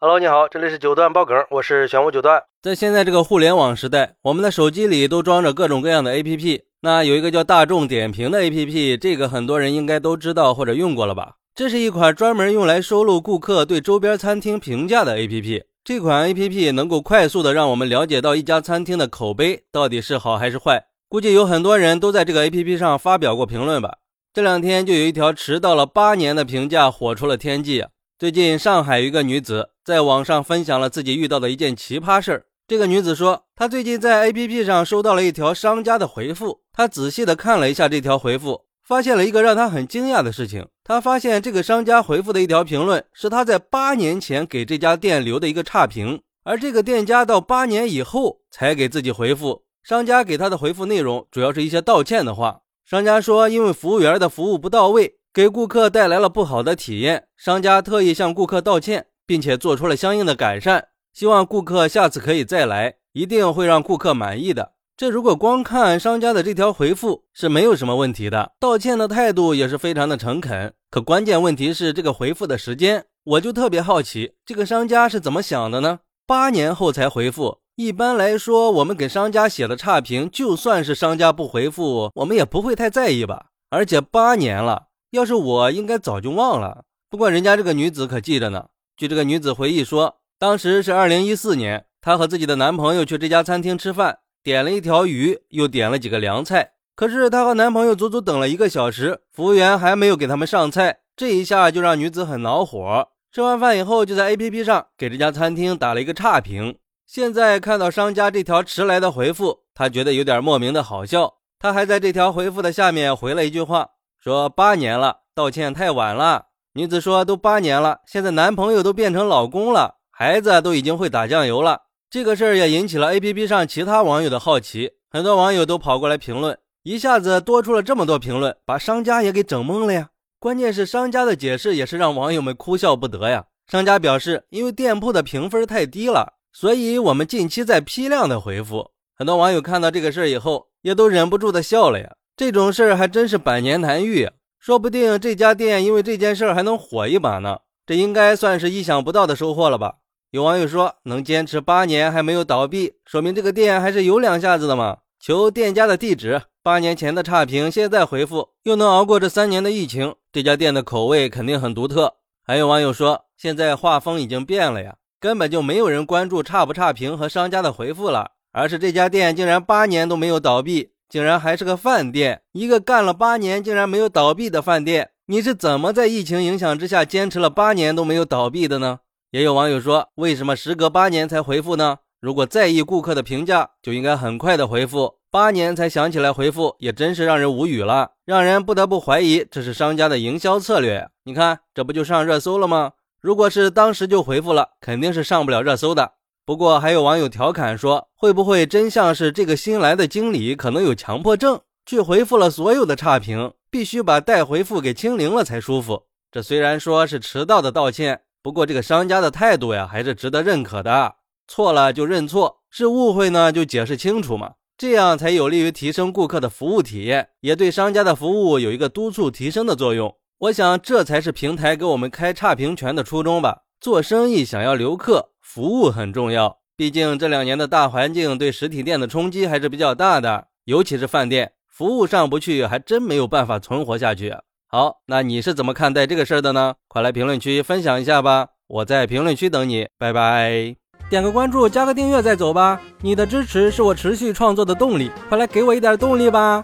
Hello，你好，这里是九段爆梗，我是玄武九段。在现在这个互联网时代，我们的手机里都装着各种各样的 APP。那有一个叫大众点评的 APP，这个很多人应该都知道或者用过了吧？这是一款专门用来收录顾客对周边餐厅评价的 APP。这款 APP 能够快速的让我们了解到一家餐厅的口碑到底是好还是坏。估计有很多人都在这个 APP 上发表过评论吧？这两天就有一条迟到了八年的评价火出了天际。最近，上海一个女子在网上分享了自己遇到的一件奇葩事儿。这个女子说，她最近在 APP 上收到了一条商家的回复，她仔细的看了一下这条回复，发现了一个让她很惊讶的事情。她发现这个商家回复的一条评论是她在八年前给这家店留的一个差评，而这个店家到八年以后才给自己回复。商家给他的回复内容主要是一些道歉的话。商家说，因为服务员的服务不到位。给顾客带来了不好的体验，商家特意向顾客道歉，并且做出了相应的改善，希望顾客下次可以再来，一定会让顾客满意的。这如果光看商家的这条回复是没有什么问题的，道歉的态度也是非常的诚恳。可关键问题是这个回复的时间，我就特别好奇，这个商家是怎么想的呢？八年后才回复，一般来说，我们给商家写的差评，就算是商家不回复，我们也不会太在意吧？而且八年了。要是我，应该早就忘了。不过人家这个女子可记着呢。据这个女子回忆说，当时是二零一四年，她和自己的男朋友去这家餐厅吃饭，点了一条鱼，又点了几个凉菜。可是她和男朋友足足等了一个小时，服务员还没有给他们上菜，这一下就让女子很恼火。吃完饭以后，就在 APP 上给这家餐厅打了一个差评。现在看到商家这条迟来的回复，她觉得有点莫名的好笑。她还在这条回复的下面回了一句话。说八年了，道歉太晚了。女子说都八年了，现在男朋友都变成老公了，孩子都已经会打酱油了。这个事儿也引起了 APP 上其他网友的好奇，很多网友都跑过来评论，一下子多出了这么多评论，把商家也给整懵了呀。关键是商家的解释也是让网友们哭笑不得呀。商家表示，因为店铺的评分太低了，所以我们近期在批量的回复。很多网友看到这个事儿以后，也都忍不住的笑了呀。这种事儿还真是百年难遇，说不定这家店因为这件事儿还能火一把呢。这应该算是意想不到的收获了吧？有网友说，能坚持八年还没有倒闭，说明这个店还是有两下子的嘛。求店家的地址，八年前的差评现在回复，又能熬过这三年的疫情，这家店的口味肯定很独特。还有网友说，现在画风已经变了呀，根本就没有人关注差不差评和商家的回复了，而是这家店竟然八年都没有倒闭。竟然还是个饭店，一个干了八年竟然没有倒闭的饭店，你是怎么在疫情影响之下坚持了八年都没有倒闭的呢？也有网友说，为什么时隔八年才回复呢？如果在意顾客的评价，就应该很快的回复，八年才想起来回复，也真是让人无语了，让人不得不怀疑这是商家的营销策略。你看，这不就上热搜了吗？如果是当时就回复了，肯定是上不了热搜的。不过还有网友调侃说，会不会真相是这个新来的经理可能有强迫症，去回复了所有的差评，必须把待回复给清零了才舒服？这虽然说是迟到的道歉，不过这个商家的态度呀，还是值得认可的。错了就认错，是误会呢就解释清楚嘛，这样才有利于提升顾客的服务体验，也对商家的服务有一个督促提升的作用。我想这才是平台给我们开差评权的初衷吧。做生意想要留客。服务很重要，毕竟这两年的大环境对实体店的冲击还是比较大的，尤其是饭店，服务上不去，还真没有办法存活下去。好，那你是怎么看待这个事儿的呢？快来评论区分享一下吧，我在评论区等你，拜拜。点个关注，加个订阅再走吧，你的支持是我持续创作的动力，快来给我一点动力吧。